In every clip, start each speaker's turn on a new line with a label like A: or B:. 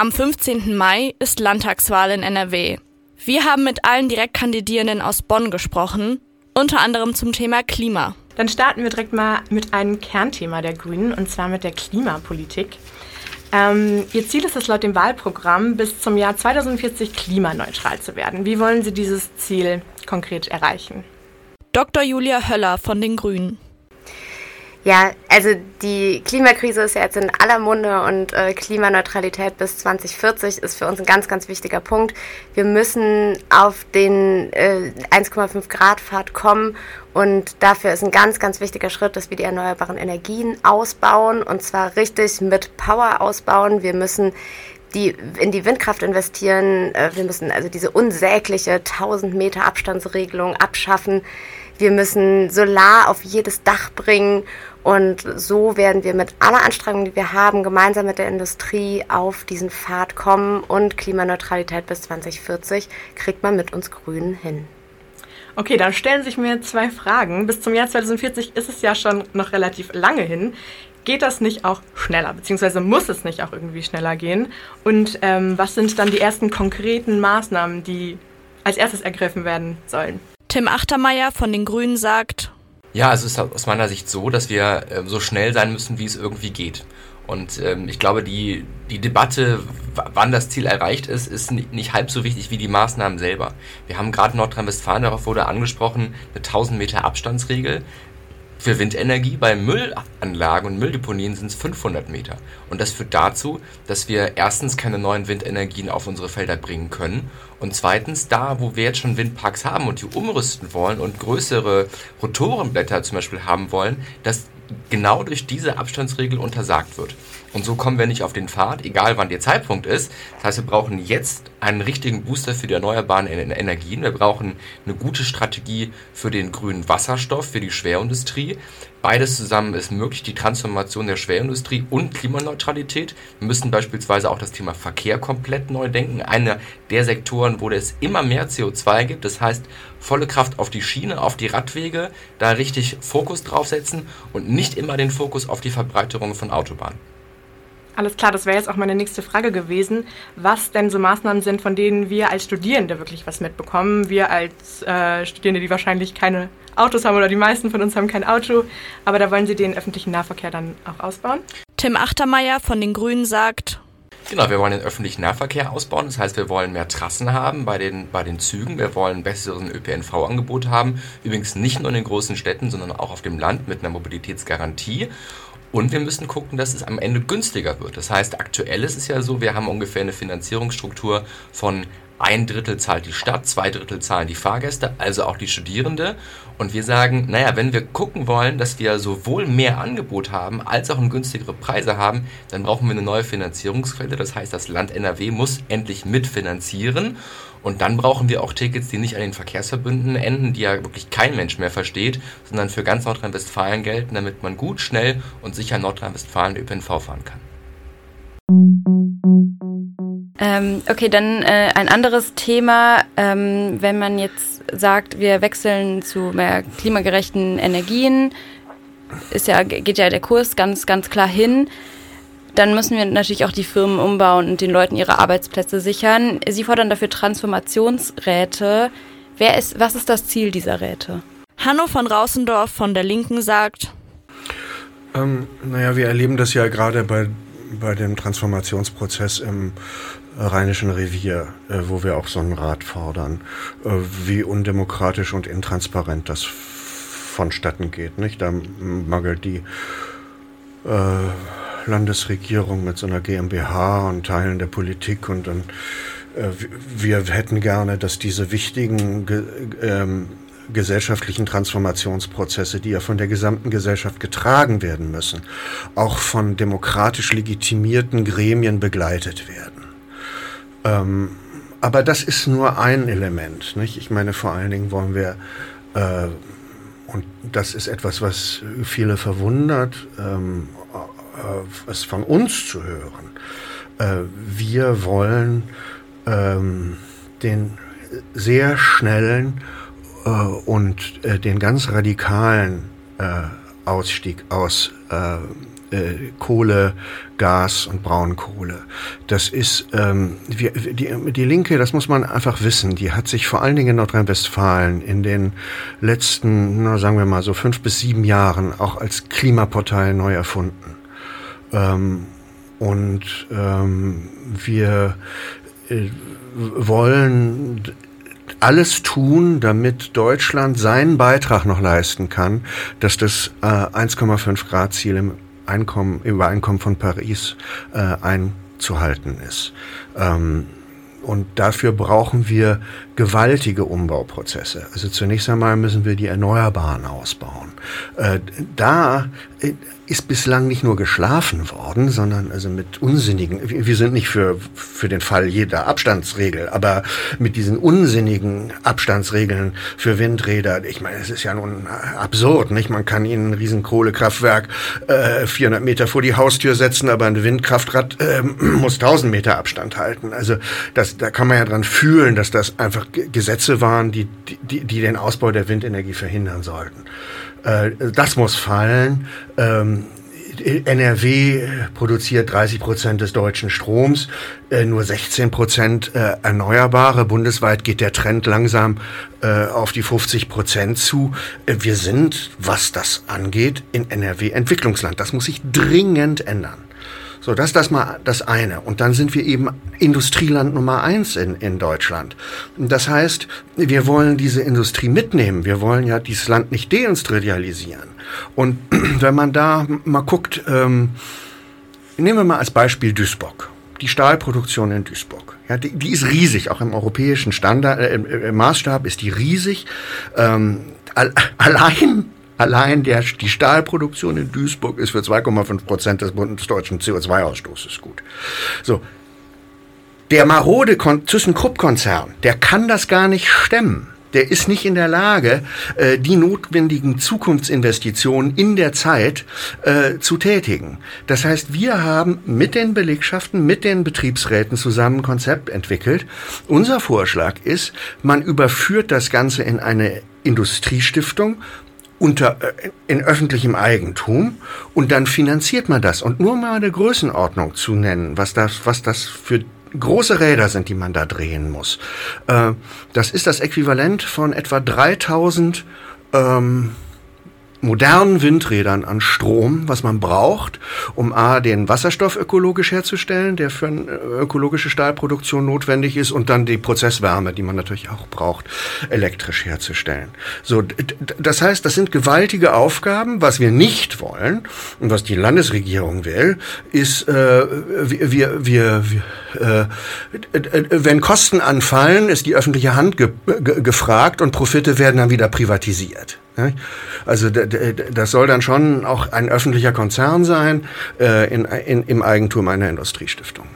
A: Am 15. Mai ist Landtagswahl in NRW. Wir haben mit allen Direktkandidierenden aus Bonn gesprochen, unter anderem zum Thema Klima.
B: Dann starten wir direkt mal mit einem Kernthema der Grünen, und zwar mit der Klimapolitik. Ähm, Ihr Ziel ist es laut dem Wahlprogramm, bis zum Jahr 2040 klimaneutral zu werden. Wie wollen Sie dieses Ziel konkret erreichen?
A: Dr. Julia Höller von den Grünen.
C: Ja, also die Klimakrise ist ja jetzt in aller Munde und äh, Klimaneutralität bis 2040 ist für uns ein ganz, ganz wichtiger Punkt. Wir müssen auf den äh, 1,5 Grad Pfad kommen und dafür ist ein ganz, ganz wichtiger Schritt, dass wir die erneuerbaren Energien ausbauen und zwar richtig mit Power ausbauen. Wir müssen die in die Windkraft investieren. Äh, wir müssen also diese unsägliche 1000 Meter Abstandsregelung abschaffen. Wir müssen Solar auf jedes Dach bringen und so werden wir mit aller Anstrengung, die wir haben, gemeinsam mit der Industrie auf diesen Pfad kommen und Klimaneutralität bis 2040 kriegt man mit uns Grünen hin.
B: Okay, dann stellen sich mir zwei Fragen. Bis zum Jahr 2040 ist es ja schon noch relativ lange hin. Geht das nicht auch schneller, beziehungsweise muss es nicht auch irgendwie schneller gehen? Und ähm, was sind dann die ersten konkreten Maßnahmen, die als erstes ergriffen werden sollen?
A: Tim Achtermeier von den Grünen sagt,
D: ja, es ist aus meiner Sicht so, dass wir äh, so schnell sein müssen, wie es irgendwie geht. Und ähm, ich glaube, die, die Debatte, wann das Ziel erreicht ist, ist nicht, nicht halb so wichtig wie die Maßnahmen selber. Wir haben gerade Nordrhein-Westfalen, darauf wurde angesprochen, eine 1000 Meter Abstandsregel. Für Windenergie bei Müllanlagen und Mülldeponien sind es 500 Meter. Und das führt dazu, dass wir erstens keine neuen Windenergien auf unsere Felder bringen können und zweitens da, wo wir jetzt schon Windparks haben und die umrüsten wollen und größere Rotorenblätter zum Beispiel haben wollen, dass genau durch diese Abstandsregel untersagt wird. Und so kommen wir nicht auf den Pfad, egal wann der Zeitpunkt ist. Das heißt, wir brauchen jetzt einen richtigen Booster für die erneuerbaren Energien. Wir brauchen eine gute Strategie für den grünen Wasserstoff, für die Schwerindustrie. Beides zusammen ist möglich, die Transformation der Schwerindustrie und Klimaneutralität. Wir müssen beispielsweise auch das Thema Verkehr komplett neu denken. Einer der Sektoren, wo es immer mehr CO2 gibt. Das heißt, volle Kraft auf die Schiene, auf die Radwege, da richtig Fokus draufsetzen und nicht immer den Fokus auf die Verbreiterung von Autobahnen.
B: Alles klar, das wäre jetzt auch meine nächste Frage gewesen, was denn so Maßnahmen sind, von denen wir als Studierende wirklich was mitbekommen. Wir als äh, Studierende, die wahrscheinlich keine Autos haben oder die meisten von uns haben kein Auto, aber da wollen Sie den öffentlichen Nahverkehr dann auch ausbauen.
A: Tim Achtermeier von den Grünen sagt,
D: Genau, wir wollen den öffentlichen Nahverkehr ausbauen. Das heißt, wir wollen mehr Trassen haben bei den, bei den Zügen. Wir wollen besseres ÖPNV-Angebot haben. Übrigens nicht nur in den großen Städten, sondern auch auf dem Land mit einer Mobilitätsgarantie. Und wir müssen gucken, dass es am Ende günstiger wird. Das heißt, aktuell ist es ja so, wir haben ungefähr eine Finanzierungsstruktur von ein Drittel zahlt die Stadt, zwei Drittel zahlen die Fahrgäste, also auch die Studierende. Und wir sagen, naja, wenn wir gucken wollen, dass wir sowohl mehr Angebot haben, als auch günstigere Preise haben, dann brauchen wir eine neue Finanzierungsquelle. Das heißt, das Land NRW muss endlich mitfinanzieren. Und dann brauchen wir auch Tickets, die nicht an den Verkehrsverbünden enden, die ja wirklich kein Mensch mehr versteht, sondern für ganz Nordrhein-Westfalen gelten, damit man gut, schnell und sicher Nordrhein-Westfalen ÖPNV fahren kann.
E: Ähm, okay, dann äh, ein anderes Thema. Ähm, wenn man jetzt sagt, wir wechseln zu mehr klimagerechten Energien, ist ja, geht ja der Kurs ganz, ganz klar hin. Dann müssen wir natürlich auch die Firmen umbauen und den Leuten ihre Arbeitsplätze sichern. Sie fordern dafür Transformationsräte. Wer ist, was ist das Ziel dieser Räte?
A: Hanno von Rausendorf von der Linken sagt,
F: ähm, naja, wir erleben das ja gerade bei, bei dem Transformationsprozess im Rheinischen Revier, äh, wo wir auch so einen Rat fordern, äh, wie undemokratisch und intransparent das vonstatten geht. Nicht? Da mangelt die äh, Landesregierung mit so einer GmbH und Teilen der Politik und dann wir hätten gerne, dass diese wichtigen ähm, gesellschaftlichen Transformationsprozesse, die ja von der gesamten Gesellschaft getragen werden müssen, auch von demokratisch legitimierten Gremien begleitet werden. Ähm, aber das ist nur ein Element. Nicht? Ich meine, vor allen Dingen wollen wir, äh, und das ist etwas, was viele verwundert, ähm, äh, es von uns zu hören. Äh, wir wollen ähm, den sehr schnellen äh, und äh, den ganz radikalen äh, Ausstieg aus äh, Kohle, Gas und Braunkohle. Das ist ähm, wir, die, die Linke, das muss man einfach wissen, die hat sich vor allen Dingen in Nordrhein-Westfalen in den letzten, na, sagen wir mal so fünf bis sieben Jahren auch als Klimapartei neu erfunden. Ähm, und ähm, wir äh, wollen alles tun, damit Deutschland seinen Beitrag noch leisten kann, dass das äh, 1,5 Grad Ziel im Einkommen, Übereinkommen von Paris äh, einzuhalten ist. Ähm, und dafür brauchen wir gewaltige Umbauprozesse. Also zunächst einmal müssen wir die Erneuerbaren ausbauen. Äh, da äh, ist bislang nicht nur geschlafen worden, sondern also mit unsinnigen, wir sind nicht für, für den Fall jeder Abstandsregel, aber mit diesen unsinnigen Abstandsregeln für Windräder, ich meine, es ist ja nun absurd, nicht? Man kann ihnen ein riesen Kohlekraftwerk äh, 400 Meter vor die Haustür setzen, aber ein Windkraftrad äh, muss 1000 Meter Abstand halten. Also das, da kann man ja dran fühlen, dass das einfach Gesetze waren, die, die, die den Ausbau der Windenergie verhindern sollten. Äh, das muss fallen. Ähm, NRW produziert 30 Prozent des deutschen Stroms, äh, nur 16 Prozent äh, Erneuerbare. Bundesweit geht der Trend langsam auf die 50 Prozent zu. wir sind, was das angeht, in NRW Entwicklungsland. Das muss sich dringend ändern. So, das das mal das eine. Und dann sind wir eben Industrieland Nummer eins in, in Deutschland. Das heißt, wir wollen diese Industrie mitnehmen. Wir wollen ja dieses Land nicht deindustrialisieren. Und wenn man da mal guckt, ähm, nehmen wir mal als Beispiel Duisburg. Die Stahlproduktion in Duisburg. Ja, die, die ist riesig, auch im europäischen Standard, äh, im Maßstab ist die riesig. Ähm, allein Allein der, die Stahlproduktion in Duisburg ist für 2,5 Prozent des bundesdeutschen CO2-Ausstoßes gut. So. Der marode ThyssenKrupp-Konzern, der kann das gar nicht stemmen der ist nicht in der Lage, äh, die notwendigen Zukunftsinvestitionen in der Zeit äh, zu tätigen. Das heißt, wir haben mit den Belegschaften, mit den Betriebsräten zusammen ein Konzept entwickelt. Unser Vorschlag ist, man überführt das Ganze in eine Industriestiftung unter, äh, in öffentlichem Eigentum und dann finanziert man das. Und nur mal eine Größenordnung zu nennen, was das, was das für große Räder sind, die man da drehen muss. Äh, das ist das Äquivalent von etwa 3000 ähm, modernen Windrädern an Strom, was man braucht, um A, den Wasserstoff ökologisch herzustellen, der für eine ökologische Stahlproduktion notwendig ist, und dann die Prozesswärme, die man natürlich auch braucht, elektrisch herzustellen. So, das heißt, das sind gewaltige Aufgaben. Was wir nicht wollen und was die Landesregierung will, ist, äh, wir, wir, wir äh, wenn Kosten anfallen, ist die öffentliche Hand ge gefragt und Profite werden dann wieder privatisiert. Also das soll dann schon auch ein öffentlicher Konzern sein äh, in, in, im Eigentum einer Industriestiftung.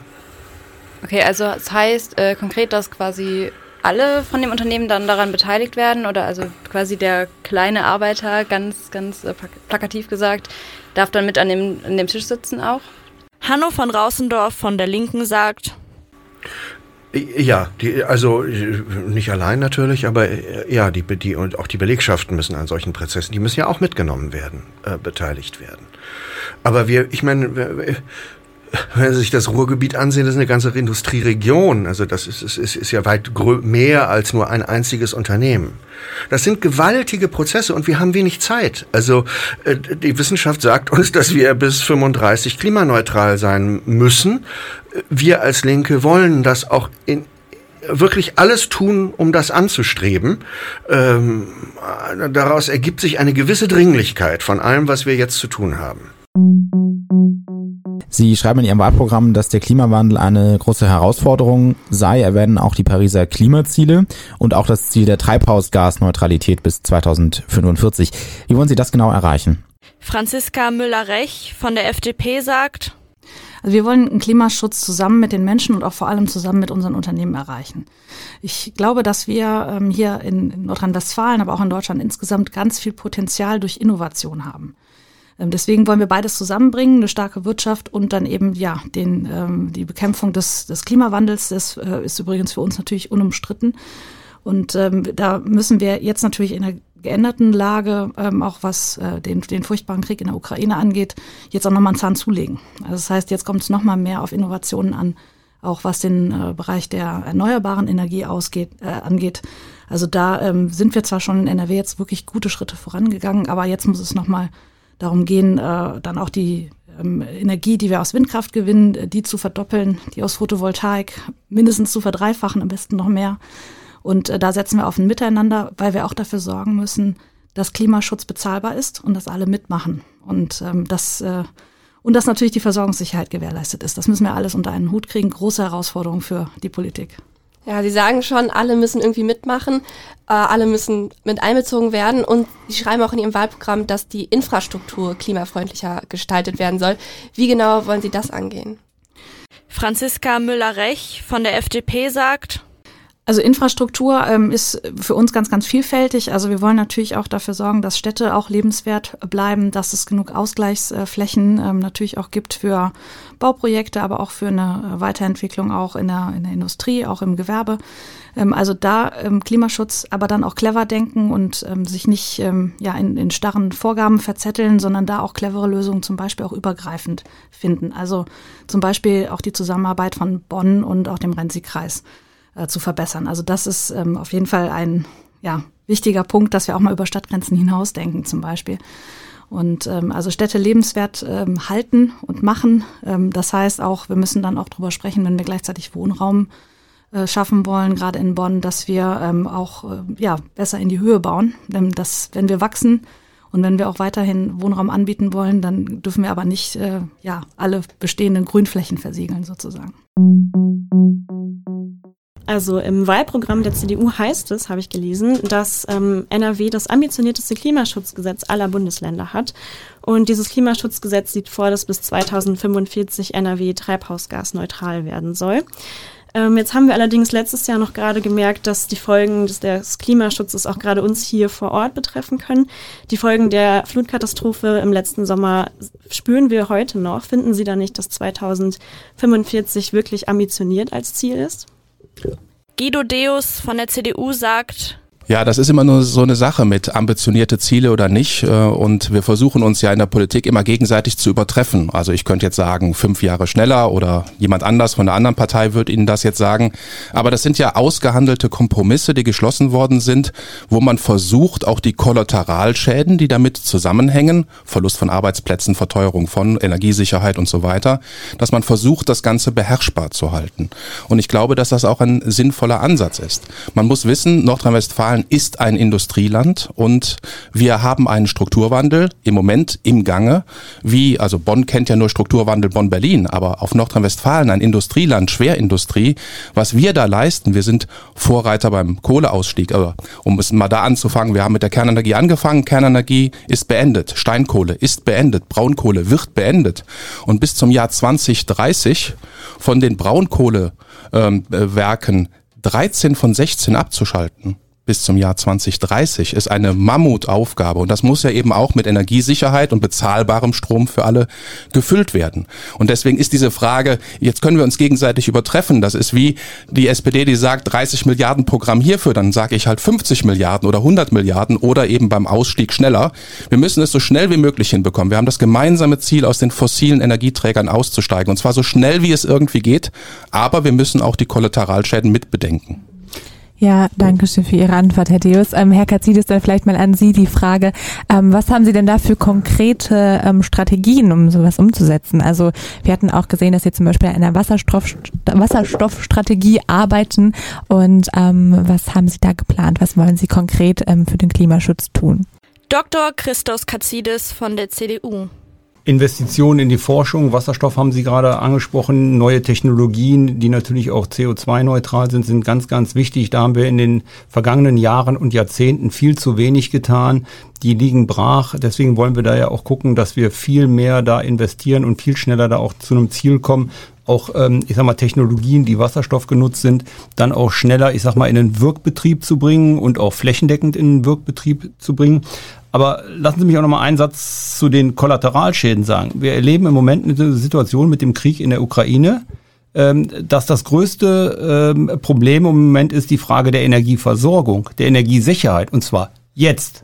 E: Okay, also das heißt äh, konkret, dass quasi alle von dem Unternehmen dann daran beteiligt werden oder also quasi der kleine Arbeiter, ganz, ganz äh, plakativ gesagt, darf dann mit an dem, an dem Tisch sitzen auch?
A: Hanno von Rausendorf von der Linken sagt,
F: ja, die, also nicht allein natürlich, aber äh, ja, die, die und auch die Belegschaften müssen an solchen Prozessen, die müssen ja auch mitgenommen werden, äh, beteiligt werden. Aber wir, ich meine, wenn Sie sich das Ruhrgebiet ansehen, das ist eine ganze Industrieregion. Also das ist, ist, ist, ja weit mehr als nur ein einziges Unternehmen. Das sind gewaltige Prozesse und wir haben wenig Zeit. Also äh, die Wissenschaft sagt uns, dass wir bis 35 klimaneutral sein müssen. Wir als Linke wollen das auch in, wirklich alles tun, um das anzustreben. Ähm, daraus ergibt sich eine gewisse Dringlichkeit von allem, was wir jetzt zu tun haben.
G: Sie schreiben in Ihrem Wahlprogramm, dass der Klimawandel eine große Herausforderung sei. Erwähnen auch die Pariser Klimaziele und auch das Ziel der Treibhausgasneutralität bis 2045. Wie wollen Sie das genau erreichen?
A: Franziska Müller-Rech von der FDP sagt,
H: also wir wollen einen Klimaschutz zusammen mit den Menschen und auch vor allem zusammen mit unseren Unternehmen erreichen. Ich glaube, dass wir ähm, hier in Nordrhein-Westfalen, aber auch in Deutschland insgesamt ganz viel Potenzial durch Innovation haben. Ähm, deswegen wollen wir beides zusammenbringen, eine starke Wirtschaft und dann eben ja den, ähm, die Bekämpfung des, des Klimawandels. Das äh, ist übrigens für uns natürlich unumstritten. Und ähm, da müssen wir jetzt natürlich geänderten Lage, ähm, auch was äh, den, den furchtbaren Krieg in der Ukraine angeht, jetzt auch nochmal einen Zahn zulegen. Also das heißt, jetzt kommt es nochmal mehr auf Innovationen an, auch was den äh, Bereich der erneuerbaren Energie ausgeht, äh, angeht. Also da ähm, sind wir zwar schon in NRW jetzt wirklich gute Schritte vorangegangen, aber jetzt muss es nochmal darum gehen, äh, dann auch die ähm, Energie, die wir aus Windkraft gewinnen, äh, die zu verdoppeln, die aus Photovoltaik mindestens zu verdreifachen, am besten noch mehr. Und äh, da setzen wir auf ein Miteinander, weil wir auch dafür sorgen müssen, dass Klimaschutz bezahlbar ist und dass alle mitmachen. Und ähm, das äh, und dass natürlich die Versorgungssicherheit gewährleistet ist. Das müssen wir alles unter einen Hut kriegen. Große Herausforderung für die Politik.
I: Ja, Sie sagen schon, alle müssen irgendwie mitmachen, äh, alle müssen mit einbezogen werden und Sie schreiben auch in Ihrem Wahlprogramm, dass die Infrastruktur klimafreundlicher gestaltet werden soll. Wie genau wollen Sie das angehen?
A: Franziska Müller-Rech von der FDP sagt,
H: also Infrastruktur ähm, ist für uns ganz, ganz vielfältig. Also wir wollen natürlich auch dafür sorgen, dass Städte auch lebenswert bleiben, dass es genug Ausgleichsflächen ähm, natürlich auch gibt für Bauprojekte, aber auch für eine Weiterentwicklung auch in der, in der Industrie, auch im Gewerbe. Ähm, also da ähm, Klimaschutz, aber dann auch clever denken und ähm, sich nicht ähm, ja in, in starren Vorgaben verzetteln, sondern da auch clevere Lösungen zum Beispiel auch übergreifend finden. Also zum Beispiel auch die Zusammenarbeit von Bonn und auch dem Renzi-Kreis äh, zu verbessern. Also das ist ähm, auf jeden Fall ein ja, wichtiger Punkt, dass wir auch mal über Stadtgrenzen hinausdenken zum Beispiel. Und ähm, also Städte lebenswert ähm, halten und machen. Ähm, das heißt auch, wir müssen dann auch drüber sprechen, wenn wir gleichzeitig Wohnraum äh, schaffen wollen, gerade in Bonn, dass wir ähm, auch äh, ja, besser in die Höhe bauen. Denn das, wenn wir wachsen und wenn wir auch weiterhin Wohnraum anbieten wollen, dann dürfen wir aber nicht äh, ja, alle bestehenden Grünflächen versiegeln sozusagen.
J: Also im Wahlprogramm der CDU heißt es, habe ich gelesen, dass ähm, NRW das ambitionierteste Klimaschutzgesetz aller Bundesländer hat. Und dieses Klimaschutzgesetz sieht vor, dass bis 2045 NRW treibhausgasneutral werden soll. Ähm, jetzt haben wir allerdings letztes Jahr noch gerade gemerkt, dass die Folgen des, des Klimaschutzes auch gerade uns hier vor Ort betreffen können. Die Folgen der Flutkatastrophe im letzten Sommer spüren wir heute noch. Finden Sie da nicht, dass 2045 wirklich ambitioniert als Ziel ist?
A: Guido Deus von der CDU sagt,
K: ja, das ist immer nur so eine Sache mit ambitionierte Ziele oder nicht. Äh, und wir versuchen uns ja in der Politik immer gegenseitig zu übertreffen. Also ich könnte jetzt sagen, fünf Jahre schneller oder jemand anders von einer anderen Partei wird Ihnen das jetzt sagen. Aber das sind ja ausgehandelte Kompromisse, die geschlossen worden sind, wo man versucht, auch die Kollateralschäden, die damit zusammenhängen, Verlust von Arbeitsplätzen, Verteuerung von Energiesicherheit und so weiter, dass man versucht, das Ganze beherrschbar zu halten. Und ich glaube, dass das auch ein sinnvoller Ansatz ist. Man muss wissen, Nordrhein-Westfalen Nordrhein-Westfalen ist ein Industrieland und wir haben einen Strukturwandel im Moment im Gange. Wie, also Bonn kennt ja nur Strukturwandel Bonn-Berlin, aber auf Nordrhein-Westfalen ein Industrieland, Schwerindustrie. Was wir da leisten, wir sind Vorreiter beim Kohleausstieg. Aber um es mal da anzufangen, wir haben mit der Kernenergie angefangen. Kernenergie ist beendet. Steinkohle ist beendet. Braunkohle wird beendet. Und bis zum Jahr 2030 von den Braunkohlewerken ähm, 13 von 16 abzuschalten bis zum Jahr 2030 ist eine Mammutaufgabe und das muss ja eben auch mit Energiesicherheit und bezahlbarem Strom für alle gefüllt werden. Und deswegen ist diese Frage, jetzt können wir uns gegenseitig übertreffen, das ist wie die SPD, die sagt 30 Milliarden Programm hierfür, dann sage ich halt 50 Milliarden oder 100 Milliarden oder eben beim Ausstieg schneller. Wir müssen es so schnell wie möglich hinbekommen. Wir haben das gemeinsame Ziel, aus den fossilen Energieträgern auszusteigen und zwar so schnell wie es irgendwie geht, aber wir müssen auch die Kollateralschäden mitbedenken.
L: Ja, danke schön für Ihre Antwort, Herr Deus. Ähm, Herr Katzidis, dann vielleicht mal an Sie die Frage, ähm, was haben Sie denn da für konkrete ähm, Strategien, um sowas umzusetzen? Also wir hatten auch gesehen, dass Sie zum Beispiel an einer Wasserstoff, Wasserstoffstrategie arbeiten und ähm, was haben Sie da geplant? Was wollen Sie konkret ähm, für den Klimaschutz tun?
A: Dr. Christos Katzidis von der CDU.
M: Investitionen in die Forschung, Wasserstoff haben Sie gerade angesprochen, neue Technologien, die natürlich auch CO2-neutral sind, sind ganz, ganz wichtig. Da haben wir in den vergangenen Jahren und Jahrzehnten viel zu wenig getan. Die liegen brach. Deswegen wollen wir da ja auch gucken, dass wir viel mehr da investieren und viel schneller da auch zu einem Ziel kommen, auch, ähm, ich sag mal, Technologien, die Wasserstoff genutzt sind, dann auch schneller, ich sag mal, in den Wirkbetrieb zu bringen und auch flächendeckend in den Wirkbetrieb zu bringen. Aber lassen Sie mich auch noch mal einen Satz zu den Kollateralschäden sagen. Wir erleben im Moment eine Situation mit dem Krieg in der Ukraine, ähm, dass das größte ähm, Problem im Moment ist die Frage der Energieversorgung, der Energiesicherheit, und zwar jetzt.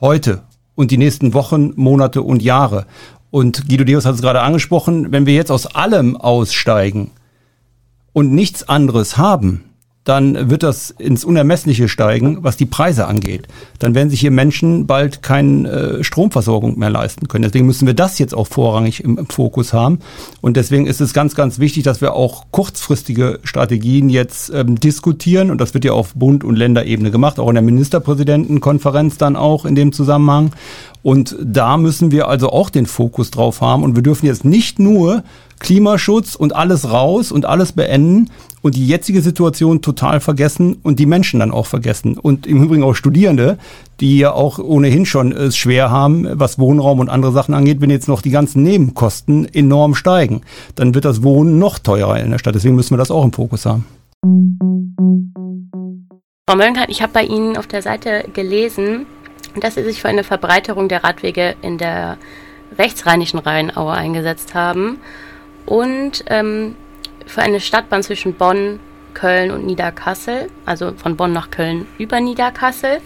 M: heute und die nächsten Wochen, Monate und Jahre. Und Guido Deus hat es gerade angesprochen, wenn wir jetzt aus allem aussteigen und nichts anderes haben, dann wird das ins Unermessliche steigen, was die Preise angeht. Dann werden sich hier Menschen bald keine äh, Stromversorgung mehr leisten können. Deswegen müssen wir das jetzt auch vorrangig im, im, Fokus haben. Und deswegen ist es ganz, ganz wichtig, dass wir auch kurzfristige Strategien jetzt ähm, diskutieren. Und das wird ja auf Bund- und Länderebene gemacht, auch in der Ministerpräsidentenkonferenz dann auch in dem Zusammenhang. Und da müssen wir also auch den Fokus drauf haben. Und wir dürfen jetzt nicht nur Klimaschutz und alles raus und alles beenden und die jetzige Situation total vergessen und die Menschen dann auch vergessen. Und im Übrigen auch Studierende, die ja auch ohnehin schon es schwer haben, was Wohnraum und andere Sachen angeht, wenn jetzt noch die ganzen Nebenkosten enorm steigen, dann wird das Wohnen noch teurer in der Stadt. Deswegen müssen wir das auch im Fokus haben.
N: Frau Möllenkamp, ich habe bei Ihnen auf der Seite gelesen, dass Sie sich für eine Verbreiterung der Radwege in der rechtsrheinischen Rheinaue eingesetzt haben und ähm, für eine Stadtbahn zwischen Bonn, Köln und Niederkassel, also von Bonn nach Köln über Niederkassel.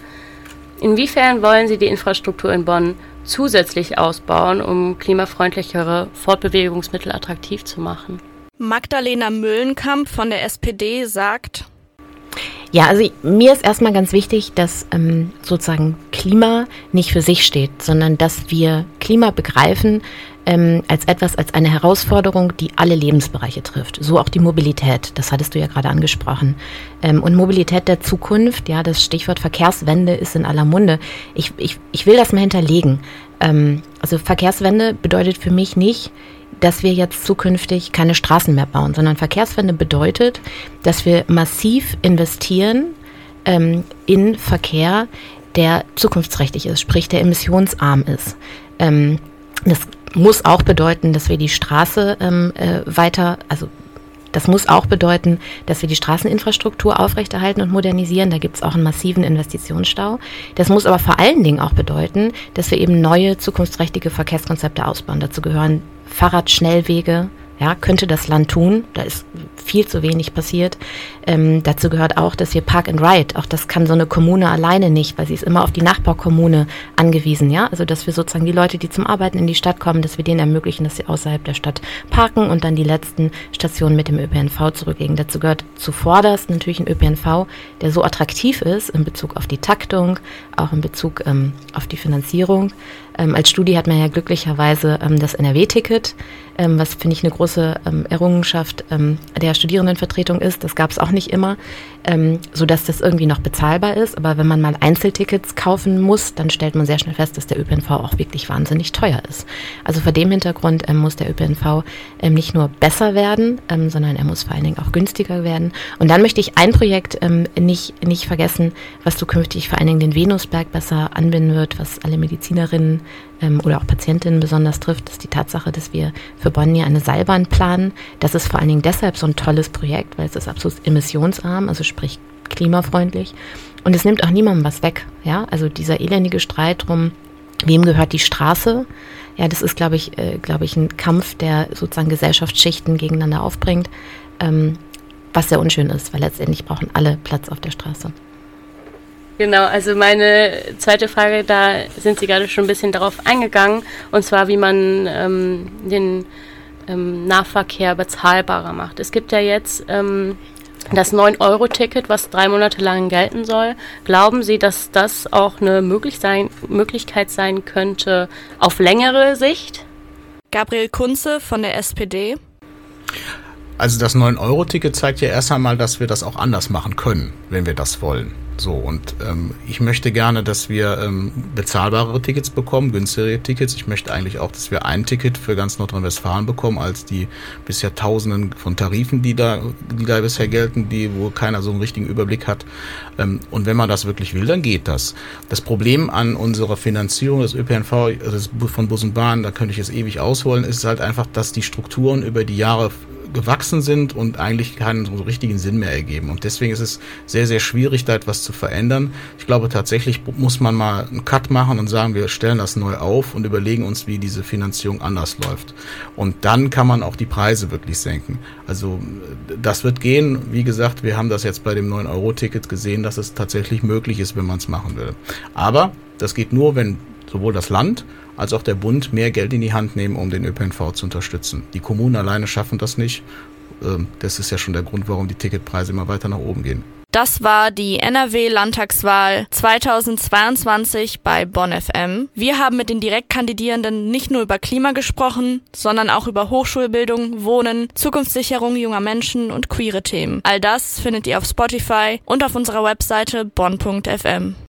N: Inwiefern wollen Sie die Infrastruktur in Bonn zusätzlich ausbauen, um klimafreundlichere Fortbewegungsmittel attraktiv zu machen?
A: Magdalena Müllenkamp von der SPD sagt,
O: ja, also mir ist erstmal ganz wichtig, dass ähm, sozusagen Klima nicht für sich steht, sondern dass wir Klima begreifen ähm, als etwas, als eine Herausforderung, die alle Lebensbereiche trifft. So auch die Mobilität, das hattest du ja gerade angesprochen. Ähm, und Mobilität der Zukunft, ja, das Stichwort Verkehrswende ist in aller Munde. Ich, ich, ich will das mal hinterlegen. Ähm, also Verkehrswende bedeutet für mich nicht, dass wir jetzt zukünftig keine Straßen mehr bauen, sondern Verkehrswende bedeutet, dass wir massiv investieren ähm, in Verkehr, der zukunftsträchtig ist, sprich der emissionsarm ist. Ähm, das muss auch bedeuten, dass wir die Straße ähm, äh, weiter, also das muss auch bedeuten, dass wir die Straßeninfrastruktur aufrechterhalten und modernisieren. Da gibt es auch einen massiven Investitionsstau. Das muss aber vor allen Dingen auch bedeuten, dass wir eben neue zukunftsträchtige Verkehrskonzepte ausbauen. Dazu gehören Fahrradschnellwege, ja, könnte das Land tun. Da ist viel zu wenig passiert. Ähm, dazu gehört auch, dass wir Park and Ride, auch das kann so eine Kommune alleine nicht, weil sie ist immer auf die Nachbarkommune angewiesen, ja. Also dass wir sozusagen die Leute, die zum Arbeiten in die Stadt kommen, dass wir denen ermöglichen, dass sie außerhalb der Stadt parken und dann die letzten Stationen mit dem ÖPNV zurücklegen. Dazu gehört zuvorderst natürlich ein ÖPNV, der so attraktiv ist in Bezug auf die Taktung, auch in Bezug ähm, auf die Finanzierung. Ähm, als Studie hat man ja glücklicherweise ähm, das NRW-Ticket, ähm, was finde ich eine große ähm, Errungenschaft ähm, der Studierendenvertretung ist. Das gab es auch nicht immer, ähm, so dass das irgendwie noch bezahlbar ist. Aber wenn man mal Einzeltickets kaufen muss, dann stellt man sehr schnell fest, dass der ÖPNV auch wirklich wahnsinnig teuer ist. Also vor dem Hintergrund ähm, muss der ÖPNV ähm, nicht nur besser werden, ähm, sondern er muss vor allen Dingen auch günstiger werden. Und dann möchte ich ein Projekt ähm, nicht, nicht vergessen, was zukünftig vor allen Dingen den Venusberg besser anbinden wird, was alle Medizinerinnen ähm, oder auch Patientinnen besonders trifft, ist die Tatsache, dass wir für Bonn ja eine Seilbahn planen. Das ist vor allen Dingen deshalb so ein tolles Projekt, weil es ist absolut emissionsarm, also sprich klimafreundlich. Und es nimmt auch niemandem was weg. Ja, also dieser elendige Streit drum, wem gehört die Straße? Ja, das ist, glaube ich, äh, glaube ich, ein Kampf, der sozusagen Gesellschaftsschichten gegeneinander aufbringt, ähm, was sehr unschön ist, weil letztendlich brauchen alle Platz auf der Straße.
N: Genau, also meine zweite Frage, da sind Sie gerade schon ein bisschen darauf eingegangen, und zwar, wie man ähm, den ähm, Nahverkehr bezahlbarer macht. Es gibt ja jetzt ähm, das 9-Euro-Ticket, was drei Monate lang gelten soll. Glauben Sie, dass das auch eine möglich sein, Möglichkeit sein könnte auf längere Sicht?
A: Gabriel Kunze von der SPD.
P: Also das 9-Euro-Ticket zeigt ja erst einmal, dass wir das auch anders machen können, wenn wir das wollen. So, und ähm, ich möchte gerne, dass wir ähm, bezahlbare Tickets bekommen, günstigere Tickets. Ich möchte eigentlich auch, dass wir ein Ticket für ganz Nordrhein-Westfalen bekommen, als die bisher Tausenden von Tarifen, die da, die da bisher gelten, die, wo keiner so einen richtigen Überblick hat. Ähm, und wenn man das wirklich will, dann geht das. Das Problem an unserer Finanzierung des ÖPNV, also von Bus und Bahn, da könnte ich jetzt ewig ausholen, ist halt einfach, dass die Strukturen über die Jahre gewachsen sind und eigentlich keinen so richtigen Sinn mehr ergeben. Und deswegen ist es sehr, sehr schwierig, da etwas zu verändern. Ich glaube, tatsächlich muss man mal einen Cut machen und sagen, wir stellen das neu auf und überlegen uns, wie diese Finanzierung anders läuft. Und dann kann man auch die Preise wirklich senken. Also das wird gehen. Wie gesagt, wir haben das jetzt bei dem 9-Euro-Ticket gesehen, dass es tatsächlich möglich ist, wenn man es machen will. Aber das geht nur, wenn sowohl das Land als auch der Bund mehr Geld in die Hand nehmen, um den ÖPNV zu unterstützen. Die Kommunen alleine schaffen das nicht. Ähm, das ist ja schon der Grund, warum die Ticketpreise immer weiter nach oben gehen.
A: Das war die NRW-Landtagswahl 2022 bei Bonn FM. Wir haben mit den Direktkandidierenden nicht nur über Klima gesprochen, sondern auch über Hochschulbildung, Wohnen, Zukunftssicherung junger Menschen und queere Themen. All das findet ihr auf Spotify und auf unserer Webseite bonn.fm.